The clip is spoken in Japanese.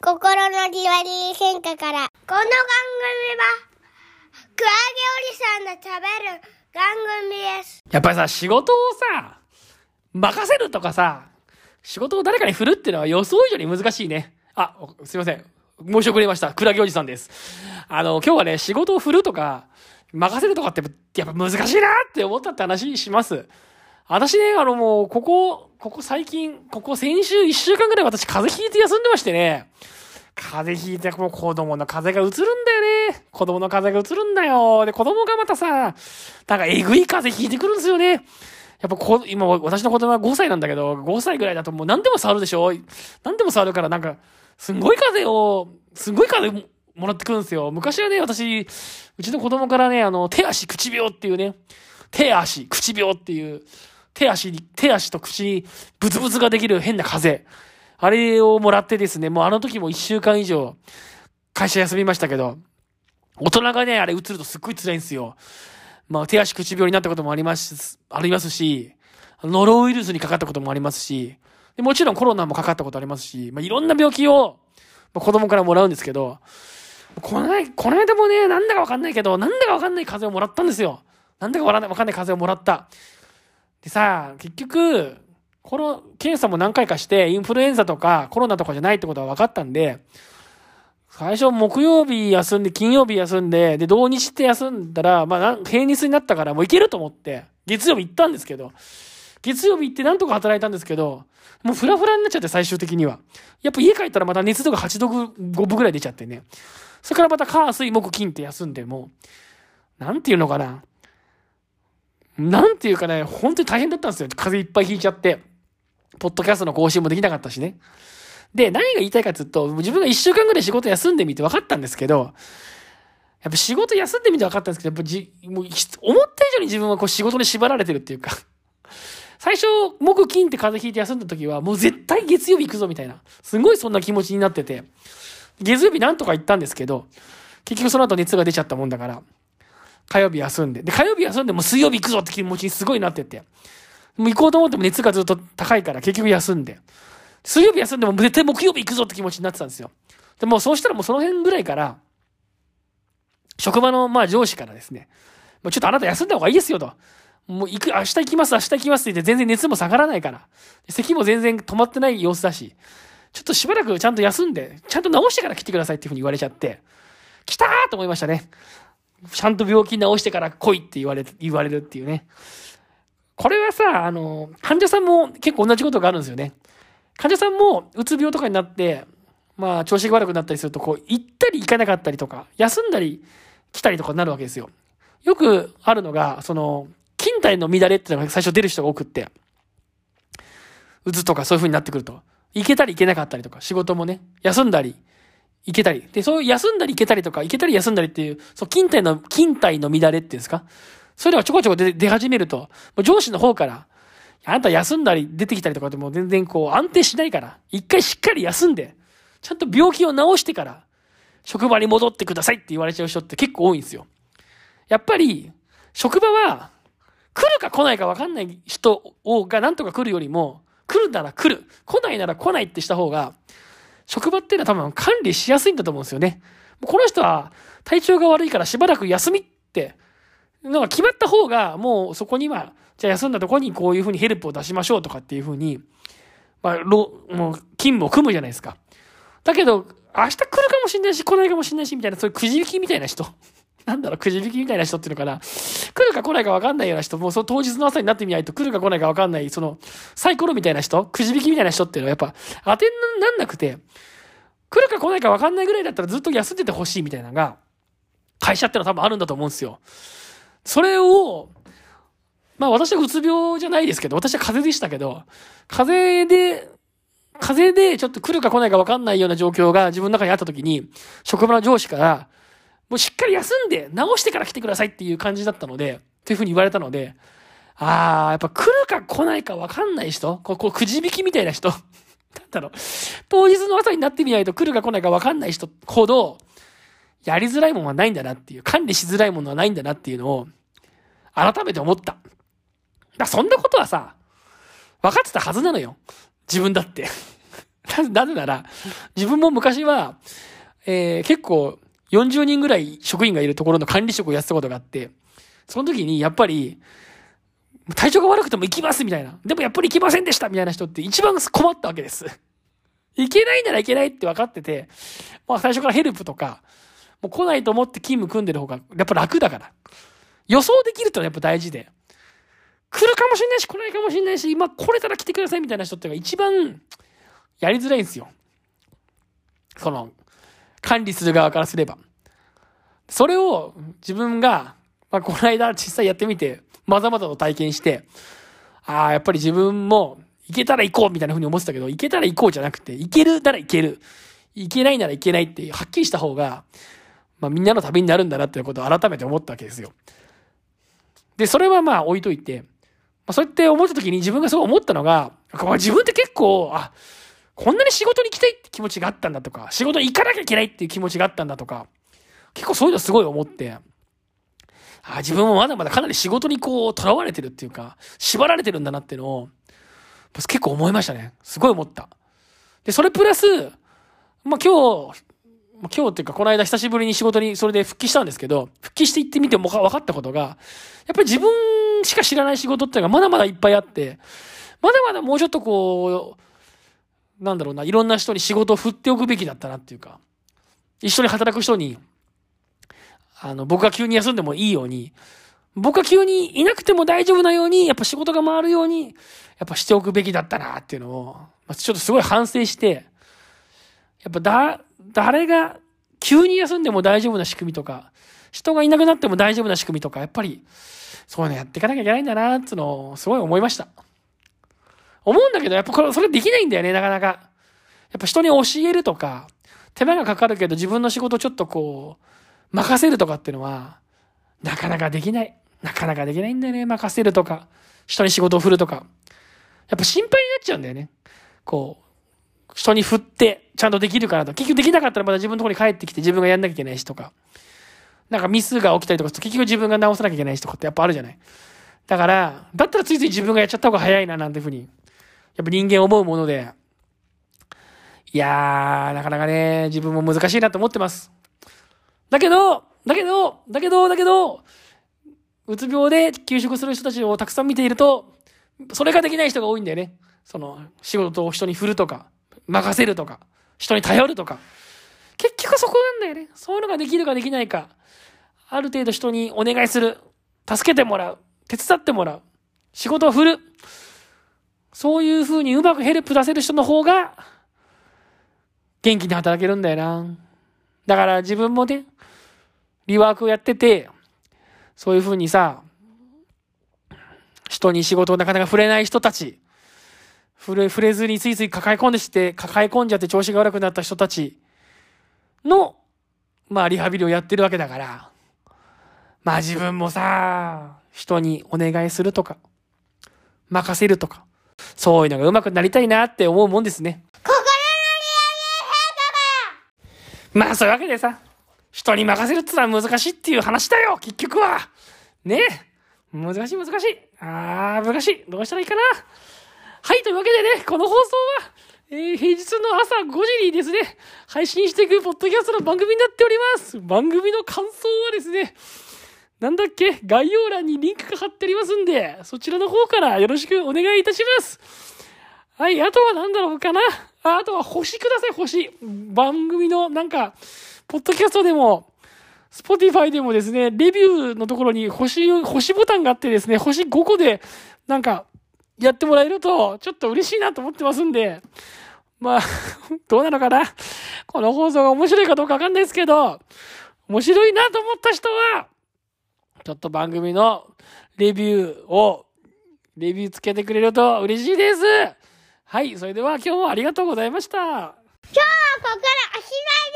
心のじわり変化から。この番組は、クラゲおじさんの食べる番組です。やっぱりさ、仕事をさ、任せるとかさ、仕事を誰かに振るっていうのは予想以上に難しいね。あ、すいません。申し遅れました。クラゲおじさんです。あの、今日はね、仕事を振るとか、任せるとかって、やっぱ難しいなって思ったって話します。私ね、あのもう、ここ、ここ最近、ここ先週1週間ぐらい私風邪ひいて休んでましてね、風邪ひいて、もう子供の風邪がうつるんだよね。子供の風邪がうつるんだよ。で、子供がまたさ、なんかえぐい風邪ひいてくるんですよね。やっぱこ、今、私の子供は5歳なんだけど、5歳ぐらいだともう何でも触るでしょ何でも触るからなんか、すんごい風邪を、すんごい風邪もらってくるんですよ。昔はね、私、うちの子供からね、あの、手足口病っていうね、手足口病っていう、手足に、手足と口にブツブツができる変な風邪。あれをもらってですね、もうあの時も1週間以上、会社休みましたけど、大人がね、あれ映るとすっごい辛いんですよ。まあ、手足口病になったこともあります、ありますし、ノロウイルスにかかったこともありますし、もちろんコロナもかかったことありますし、まあ、いろんな病気を、まあ、子供からもらうんですけど、この間、この間もね、なんだかわかんないけど、なんだかわかんない風邪をもらったんですよ。なんだか、わかんない風邪をもらった。でさ、結局、この検査も何回かして、インフルエンザとかコロナとかじゃないってことは分かったんで、最初木曜日休んで、金曜日休んで、で、土日って休んだら、まあ、平日になったからもう行けると思って、月曜日行ったんですけど、月曜日行ってなんとか働いたんですけど、もうフラフラになっちゃって最終的には。やっぱ家帰ったらまた熱度が8度5分ぐらい出ちゃってね。それからまた火、水、木、金って休んでも、なんていうのかな。なんていうかね、本当に大変だったんですよ。風邪いっぱいひいちゃって。ポッドキャストの更新もできなかったしね。で、何が言いたいかというと、自分が一週間ぐらい仕事休んでみて分かったんですけど、やっぱ仕事休んでみて分かったんですけど、やっぱじ、もう、思った以上に自分はこう仕事に縛られてるっていうか、最初、木金って風邪ひいて休んだ時は、もう絶対月曜日行くぞみたいな、すごいそんな気持ちになってて、月曜日なんとか行ったんですけど、結局その後熱が出ちゃったもんだから、火曜日休んで、で、火曜日休んでも水曜日行くぞって気持ちにすごいなってて、もう行こうと思っても熱がずっと高いから結局休んで、水曜日休んでも絶対木曜日行くぞって気持ちになってたんですよ。でもそうしたらもうその辺ぐらいから、職場のまあ上司からですね、もうちょっとあなた休んだ方がいいですよと。もう行く、明日行きます、明日行きますって言って全然熱も下がらないから。咳も全然止まってない様子だし、ちょっとしばらくちゃんと休んで、ちゃんと治してから来てくださいっていうふうに言われちゃって、来たーと思いましたね。ちゃんと病気治してから来いって言われ、言われるっていうね。これはさ、あの、患者さんも結構同じことがあるんですよね。患者さんもうつ病とかになって、まあ調子が悪くなったりすると、こう、行ったり行かなかったりとか、休んだり来たりとかになるわけですよ。よくあるのが、その、勤怠の乱れっていうのが最初出る人が多くって、うつとかそういう風になってくると、行けたり行けなかったりとか、仕事もね、休んだり、行けたり。で、そういう休んだり行けたりとか、行けたり休んだりっていう、そう、勤怠の、勤怠の乱れっていうんですか？それがちょこちょこ出出始めると、もう上司の方から、あなた休んだり出てきたりとかでも全然こう安定しないから、一回しっかり休んで、ちゃんと病気を治してから、職場に戻ってくださいって言われちゃう人って結構多いんですよ。やっぱり、職場は、来るか来ないか分かんない人がなんとか来るよりも、来るなら来る、来ないなら来ないってした方が、職場っていうのは多分管理しやすいんだと思うんですよね。この人は体調が悪いからしばらく休みって、のが決まった方が、もうそこには、じゃあ休んだとこにこういうふうにヘルプを出しましょうとかっていうふうに、まあ、もう勤務を組むじゃないですか。だけど、明日来るかもしれないし、来ないかもしれないし、みたいな、そういうくじ引きみたいな人。なんだろう、くじ引きみたいな人っていうのかな。来るか来ないか分かんないような人、もうその当日の朝になってみないと来るか来ないか分かんない、その、サイコロみたいな人、くじ引きみたいな人っていうのはやっぱ、当てになんなくて、来るか来ないか分かんないぐらいだったらずっと休んでてほしいみたいなのが、会社ってのは多分あるんだと思うんですよ。それを、まあ私はうつ病じゃないですけど、私は風邪でしたけど、風邪で、風邪でちょっと来るか来ないか分かんないような状況が自分の中にあった時に、職場の上司から、もうしっかり休んで直してから来てくださいっていう感じだったので、というふうに言われたので、ああ、やっぱ来るか来ないか分かんない人こう、こ、くじ引きみたいな人 なんだろう。当日の朝になってみないと来るか来ないか分かんない人ほど、やりづらいものはないんだなっていう、管理しづらいものはないんだなっていうのを、改めて思った。だそんなことはさ、分かってたはずなのよ。自分だって。なぜなら、自分も昔は、えー、結構40人ぐらい職員がいるところの管理職をやってたことがあって、その時にやっぱり、体調が悪くても行きますみたいな。でもやっぱり行きませんでしたみたいな人って一番困ったわけです。行けないなら行けないって分かってて、まあ最初からヘルプとか、もう来ないと思って勤務組んでる方がやっぱ楽だから。予想できるってのはやっぱ大事で。来るかもしんないし来ないかもしんないし、今来れたら来てくださいみたいな人ってのが一番やりづらいんですよ。その、管理する側からすれば。それを自分が、まあ、この間実際やってみて、まざまざと体験して、ああ、やっぱり自分も行けたら行こうみたいな風に思ってたけど、行けたら行こうじゃなくて、行けるなら行ける。行けないなら行けないってはっきりした方が、まあみんなの旅になるんだなっていうことを改めて思ったわけですよ。で、それはまあ置いといて、まあそうやって思った時に自分がそう思ったのが、自分って結構、あ、こんなに仕事に行きたいって気持ちがあったんだとか、仕事に行かなきゃいけないっていう気持ちがあったんだとか、結構そういうのすごい思って、あ自分もまだまだかなり仕事にこう、囚われてるっていうか、縛られてるんだなっていうのを、結構思いましたね。すごい思った。で、それプラス、まあ、今日、今日っていうか、この間久しぶりに仕事にそれで復帰したんですけど、復帰して行ってみても分かったことが、やっぱり自分しか知らない仕事っていうのがまだまだいっぱいあって、まだまだもうちょっとこう、なんだろうな、いろんな人に仕事を振っておくべきだったなっていうか、一緒に働く人に、あの、僕が急に休んでもいいように、僕が急にいなくても大丈夫なように、やっぱ仕事が回るように、やっぱしておくべきだったなっていうのを、ちょっとすごい反省して、やっぱだ、誰が急に休んでも大丈夫な仕組みとか、人がいなくなっても大丈夫な仕組みとか、やっぱり、そういうのやっていかなきゃいけないんだなっていうのを、すごい思いました。思うんだけど、やっぱこれ、それできないんだよね、なかなか。やっぱ人に教えるとか、手間がかかるけど自分の仕事ちょっとこう、任せるとかっていうのは、なかなかできない。なかなかできないんだよね、任せるとか、人に仕事を振るとか。やっぱ心配になっちゃうんだよね。こう、人に振って、ちゃんとできるかなと。結局できなかったらまた自分のところに帰ってきて自分がやんなきゃいけないしとか。なんかミスが起きたりとかすると結局自分が直さなきゃいけないしとかってやっぱあるじゃない。だから、だったらついつい自分がやっちゃった方が早いななんていうふうに、やっぱ人間思うもので、いやー、なかなかね、自分も難しいなと思ってます。だけど、だけど、だけど、だけど、うつ病で休職する人たちをたくさん見ていると、それができない人が多いんだよね。その、仕事を人に振るとか、任せるとか、人に頼るとか。結局そこなんだよね。そういうのができるかできないか。ある程度人にお願いする。助けてもらう。手伝ってもらう。仕事を振る。そういう風にうまくヘルプ出せる人の方が、元気に働けるんだよな。だから自分もね、リワークをやってて、そういう風にさ、人に仕事をなかなか触れない人たち、触れ、触れずについつい抱え込んでして、抱え込んじゃって調子が悪くなった人たちの、まあリハビリをやってるわけだから、まあ自分もさ、人にお願いするとか、任せるとか、そういうのが上手くなりたいなって思うもんですね。心のリアまあそういうわけでさ、人に任せるってのは難しいっていう話だよ、結局は。ね難しい難しい。あー、難しい。どうしたらいいかな。はい、というわけでね、この放送は、えー、平日の朝5時にですね、配信していくポッドキャストの番組になっております。番組の感想はですね、なんだっけ？概要欄にリンクが貼ってありますんで、そちらの方からよろしくお願いいたします。はい、あとは何だろうかな？ああとは星ください、星。番組のなんか、ポッドキャストでも、スポティファイでもですね、レビューのところに星、星ボタンがあってですね、星5個で、なんか、やってもらえると、ちょっと嬉しいなと思ってますんで、まあ、どうなのかな？この放送が面白いかどうかわかんないですけど、面白いなと思った人は、ちょっと番組のレビューを、レビューつけてくれると嬉しいです。はい、それでは今日もありがとうございました。今日はここからおしまい